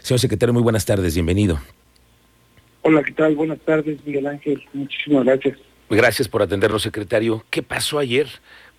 Señor secretario, muy buenas tardes, bienvenido. Hola, ¿qué tal? Buenas tardes, Miguel Ángel. Muchísimas gracias. Gracias por atendernos, secretario. ¿Qué pasó ayer?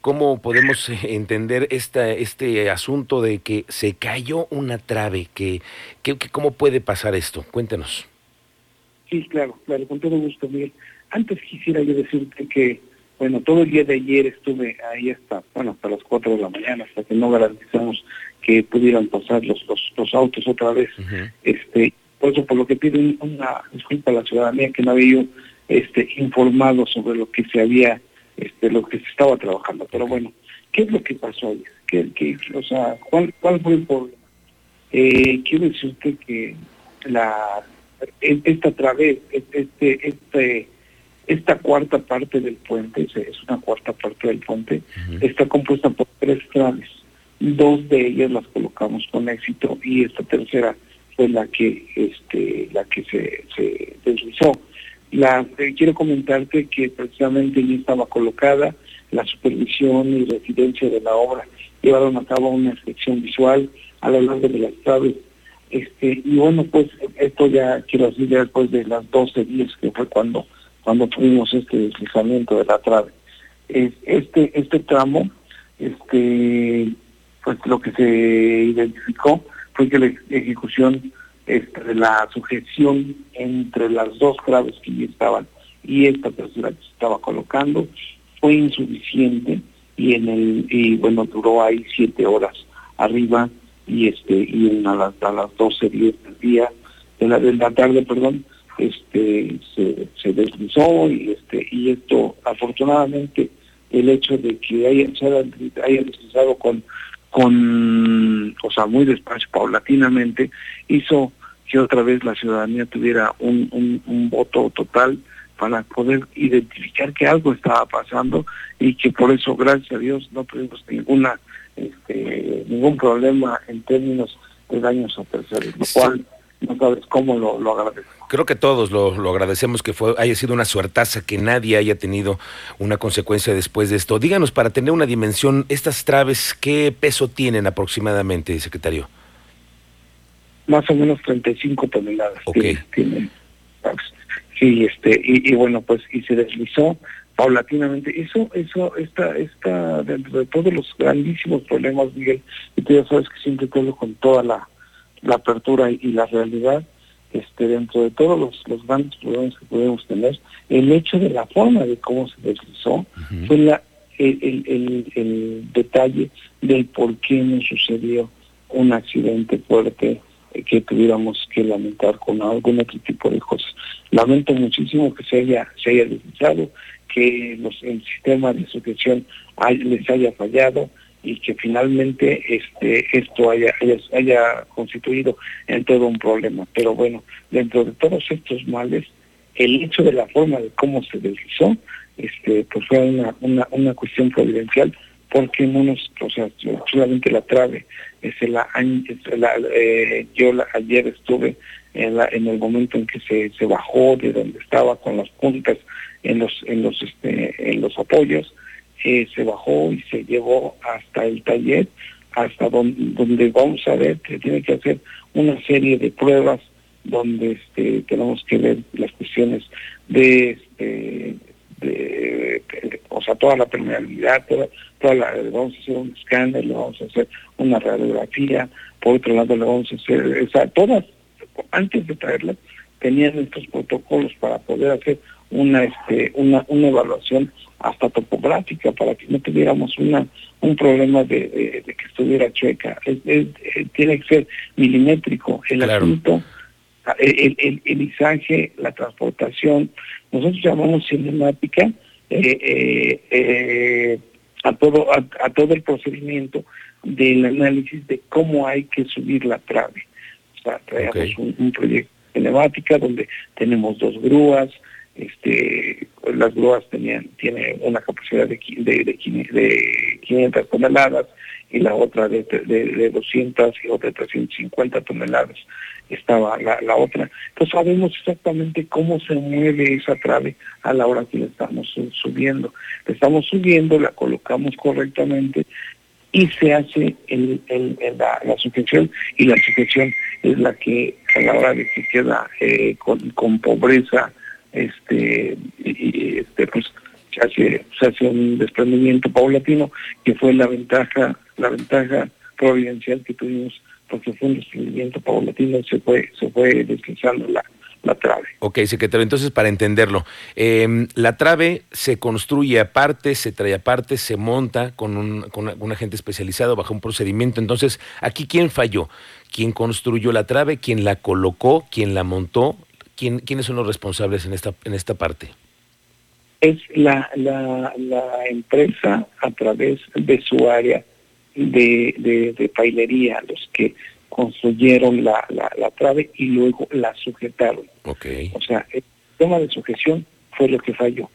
¿Cómo podemos eh, entender esta, este asunto de que se cayó una trave? Que, que, ¿Cómo puede pasar esto? Cuéntenos. Sí, claro, claro, con todo gusto, Miguel. Antes quisiera yo decirte que, bueno, todo el día de ayer estuve ahí hasta, bueno, hasta las 4 de la mañana, hasta que no garantizamos que pudieran pasar los, los, autos otra vez. este Por eso, por lo que pido una disculpa a la ciudadanía que no había este, informado sobre lo que se había este, lo que se estaba trabajando. Pero bueno, ¿qué es lo que pasó ahí? ¿Qué, o sea, ¿cuál, ¿cuál fue el problema? Eh, quiero decirte que la esta través, este, este, esta cuarta parte del puente, es una cuarta parte del puente, está compuesta por tres traves. Dos de ellas las colocamos con éxito y esta tercera fue la que este la que se, se deslizó. La, eh, quiero comentarte que precisamente ya estaba colocada la supervisión y residencia de la obra. Llevaron a cabo una inspección visual a lo largo de las traves. Este, y bueno, pues esto ya quiero decir después de las 12 días que fue cuando, cuando tuvimos este deslizamiento de la trave. Este, este tramo, este, pues lo que se identificó fue que la ejecución este, la sujeción entre las dos traves que ya estaban y esta tercera que se estaba colocando fue insuficiente y en el y bueno duró ahí siete horas arriba y este y a las a las doce del día de la de la tarde perdón este se, deslizó y este y esto afortunadamente el hecho de que haya, se haya deslizado con con, o sea, muy despacio, paulatinamente, hizo que otra vez la ciudadanía tuviera un, un, voto total para poder identificar que algo estaba pasando y que por eso, gracias a Dios, no tuvimos ninguna este, ningún problema en términos de daños a terceros, lo cual no sabes cómo lo, lo agradezco. Creo que todos lo, lo, agradecemos que fue, haya sido una suertaza, que nadie haya tenido una consecuencia después de esto. Díganos, para tener una dimensión, estas traves, ¿qué peso tienen aproximadamente, secretario? más o menos 35 toneladas tiene, sí este y, bueno pues y se deslizó paulatinamente eso eso está está dentro de todos los grandísimos problemas Miguel y tú ya sabes que siempre todo con toda la, la apertura y, la realidad este dentro de todos los, los grandes problemas que podemos tener el hecho de la forma de cómo se deslizó fue la el, el, el detalle del por qué no sucedió un accidente fuerte que tuviéramos que lamentar con algún otro tipo de cosas. Lamento muchísimo que se haya, se haya deslizado, que los, el sistema de sujeción les haya fallado y que finalmente este esto haya, haya, constituido en todo un problema. Pero bueno, dentro de todos estos males, el hecho de la forma de cómo se deslizó, este, pues fue una, una, una cuestión providencial porque no nos, o sea, solamente la trave, es la, eh, yo ayer estuve en, la, en el momento en que se, se bajó de donde estaba con las puntas en los, en los, este, en los apoyos, eh, se bajó y se llevó hasta el taller, hasta donde, donde vamos a ver que tiene que hacer una serie de pruebas donde este, tenemos que ver las cuestiones de, este, de, o sea, toda la permeabilidad, toda, toda la, vamos a hacer un escáner, le vamos a hacer una radiografía, por otro lado le vamos a hacer, o sea, todas, antes de traerlas, tenían estos protocolos para poder hacer una, este, una, una evaluación hasta topográfica para que no tuviéramos una un problema de, que estuviera chueca. tiene que ser milimétrico el asunto el, el, el, izaje, la transportación, nosotros llamamos cinemática eh, eh, eh, a todo a, todo el procedimiento del análisis de cómo hay que subir la trave. O sea, traemos un, proyecto cinemática donde tenemos dos grúas, este, las grúas tenían tiene una capacidad de, de, de, 500 toneladas y la otra de, de, 200 y otra de 350 toneladas estaba la, la otra. Entonces sabemos exactamente cómo se mueve esa trave a la hora que la estamos subiendo. La estamos subiendo, la colocamos correctamente y se hace el, la, sujeción y la sujeción es la que a la hora de que queda eh, con, pobreza este, y, este pues se hace, se hace un desprendimiento paulatino que fue la ventaja la ventaja providencial que tuvimos porque fue un desprendimiento paulatino se fue se fue deslizando la la trave. Ok, secretario, entonces para entenderlo, em, la trave se construye aparte, se trae aparte, se monta con un, con un agente especializado bajo un procedimiento. Entonces, aquí quién falló, quién construyó la trave, quién la colocó, quién la montó, quién, quiénes son los responsables en esta, en esta parte. Es la, la, la empresa a través de su área de, de, de pailería, los que construyeron la, la, trave y luego la sujetaron. Okay. O sea, el sistema de sujeción fue lo que falló.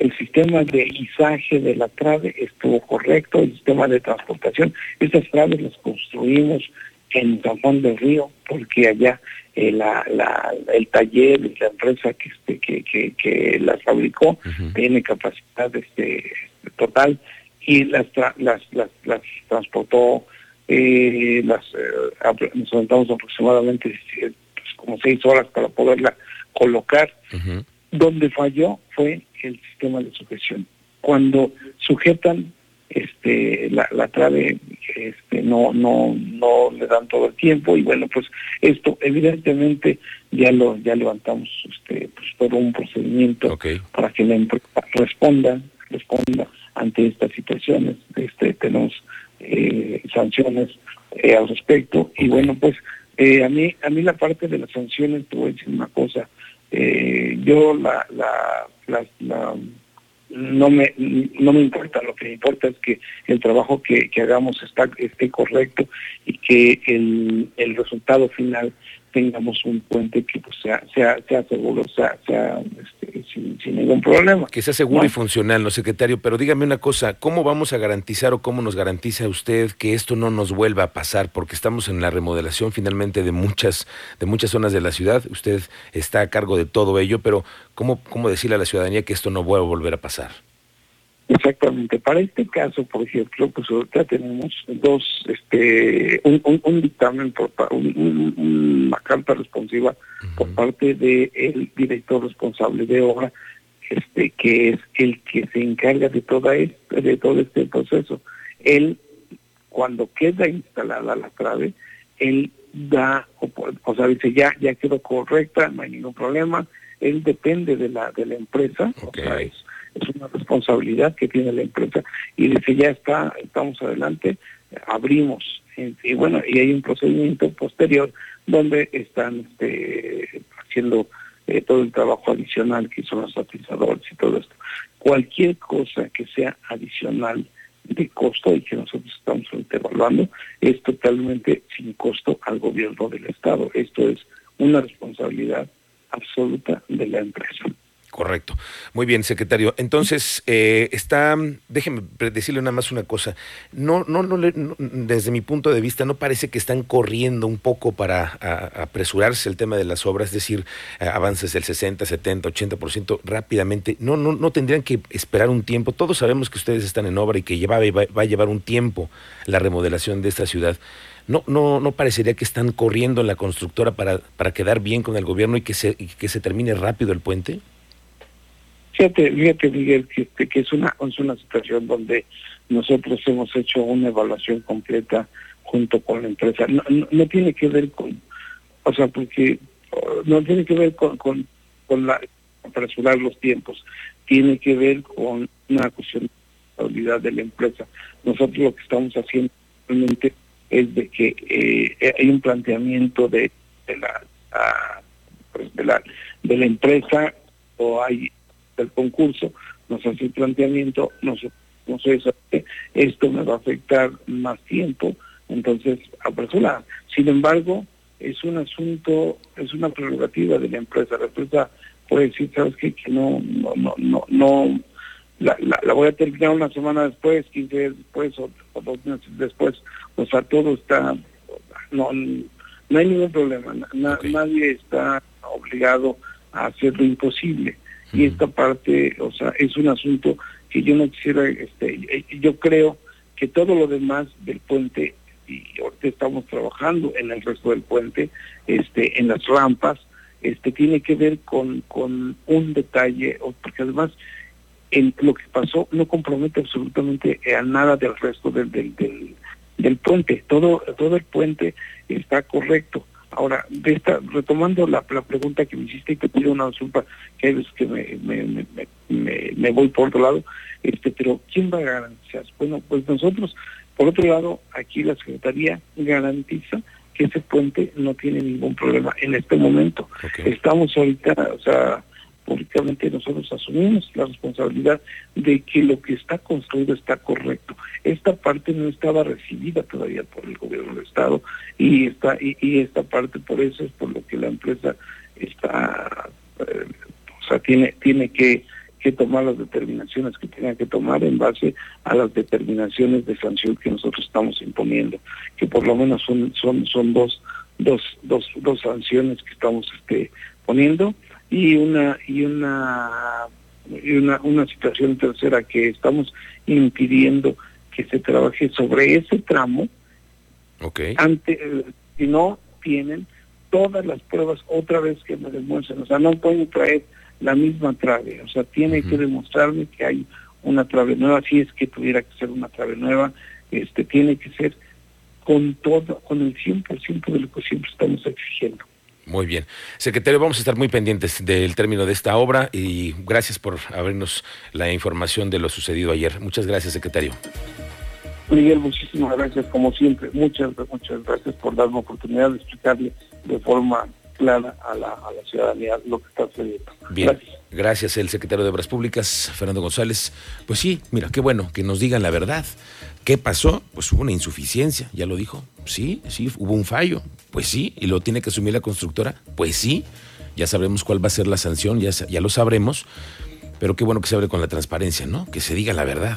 El sistema de izaje de la trave estuvo correcto, el sistema de transportación, estas traves las construimos en San Juan del Río, porque allá eh, la, la, el taller y la empresa que, este, que, que, que las fabricó tiene capacidad este, total y las, las, las, las transportó eh, las, eh, nos aventamos aproximadamente pues, como seis horas para poderla colocar. Donde falló fue el sistema de sujeción. Cuando sujetan este la, la trave este no no no le dan todo el tiempo y bueno pues esto evidentemente ya lo ya levantamos este pues todo un procedimiento para que la empresa responda responda ante estas situaciones este tenemos eh, sanciones eh, al respecto. Y bueno, pues eh, a mí a mí la parte de las sanciones, te voy a decir una cosa, yo la, la, la, no me no me importa, lo que me importa es que el trabajo que, que hagamos está esté correcto y que el, el resultado final tengamos un puente que pues, sea, sea, sea seguro, sea, sea este, sin, ningún problema. Que sea seguro y funcional, ¿no, secretario? Pero dígame una cosa, ¿cómo vamos a garantizar o cómo nos garantiza usted que esto no nos vuelva a pasar? Porque estamos en la remodelación finalmente de muchas, de muchas zonas de la ciudad, usted está a cargo de todo ello, pero ¿cómo, cómo decirle a la ciudadanía que esto no vuelva a volver a pasar? Exactamente. Para este caso, por ejemplo, pues ahorita tenemos dos, este, un, dictamen, por, una carta responsiva por parte del director responsable de obra, este, que es el que se encarga de toda este, de todo este proceso. Él, cuando queda instalada la trave, él da, o, sea, dice ya, ya quedó correcta, no hay ningún problema. Él depende de la de la empresa, o sea, es es una responsabilidad que tiene la empresa y dice ya está, estamos adelante, abrimos. Y bueno, y hay un procedimiento posterior donde están este, haciendo eh, todo el trabajo adicional que son los atizadores y todo esto. Cualquier cosa que sea adicional de costo y que nosotros estamos evaluando es totalmente sin costo al gobierno del Estado. Esto es una responsabilidad absoluta de la empresa. Correcto. Muy bien, secretario. Entonces, eh, está, déjeme decirle nada más una cosa. No, no, no, desde mi punto de vista, no parece que están corriendo un poco para apresurarse el tema de las obras, es decir, avances del 60, 70, 80% rápidamente. No, no, no tendrían que esperar un tiempo. Todos sabemos que ustedes están en obra y que lleva, va, va a llevar un tiempo la remodelación de esta ciudad. No, no, no parecería que están corriendo en la constructora para, para quedar bien con el gobierno y que se, y que se termine rápido el puente. Fíjate, fíjate Miguel, que, que es, una, es una situación donde nosotros hemos hecho una evaluación completa junto con la empresa. No, tiene que ver con, o sea, porque no tiene que ver con, con, con la apresurar los tiempos, tiene que ver con una cuestión de responsabilidad de la empresa. Nosotros lo que estamos haciendo realmente es de que eh, hay un planteamiento de, de la, pues de la de la empresa o hay el concurso, nos hace el planteamiento, nos, no sé, esto me va a afectar más tiempo, entonces apresurar. Sin embargo, es un asunto, es una prerrogativa de la empresa. La empresa puede decir, ¿sabes qué? Que no, no, no, no, no la, la, voy a terminar una semana después, 15 días después o, dos meses después. O sea, todo está, no, no hay ningún problema. Nadie está obligado a hacer lo imposible y esta parte, o sea, es un asunto que yo no quisiera, este, yo creo que todo lo demás del puente, y ahorita estamos trabajando en el resto del puente, este, en las rampas, este, tiene que ver con, con un detalle, porque además en lo que pasó no compromete absolutamente a nada del resto del, del, del, puente. Todo, todo el puente está correcto. Ahora, de esta, retomando la, la, pregunta que me hiciste y te pido una disculpa, que es que me, me, me, me, voy por otro lado, este, pero ¿quién va a garantizar? Bueno, pues nosotros, por otro lado, aquí la Secretaría garantiza que ese puente no tiene ningún problema en este momento. Estamos ahorita, o sea, públicamente nosotros asumimos la responsabilidad de que lo que está construido está correcto. Esta parte no estaba recibida todavía por el gobierno del estado y esta y, esta parte por eso es por lo que la empresa está, eh, o sea, tiene tiene que tomar las determinaciones que tenga que tomar en base a las determinaciones de sanción que nosotros estamos imponiendo, que por lo menos son son son dos dos dos dos sanciones que estamos este poniendo y una y una y una una situación tercera que estamos impidiendo que se trabaje sobre ese tramo okay. ante si no tienen todas las pruebas otra vez que me demuestren o sea no pueden traer la misma trave, o sea, tiene que demostrarme que hay una trave nueva, si es que tuviera que ser una trave nueva, este tiene que ser con todo, con el 100% de lo que siempre estamos exigiendo. Muy bien. Secretario, vamos a estar muy pendientes del término de esta obra y gracias por abrirnos la información de lo sucedido ayer. Muchas gracias, secretario. Miguel, muchísimas gracias, como siempre. Muchas, muchas gracias por darme oportunidad de explicarle de forma clara a la, a la ciudadanía lo que está sucediendo. Bien, gracias. el secretario de Obras Públicas, Fernando González. Pues sí, mira, qué bueno que nos digan la verdad. ¿Qué pasó? Pues hubo una insuficiencia, ya lo dijo. Sí, sí, hubo un fallo. Pues sí, y lo tiene que asumir la constructora. Pues sí, ya sabremos cuál va a ser la sanción, ya, ya lo sabremos. Pero qué bueno que se abre con la transparencia, ¿no? Que se diga la verdad.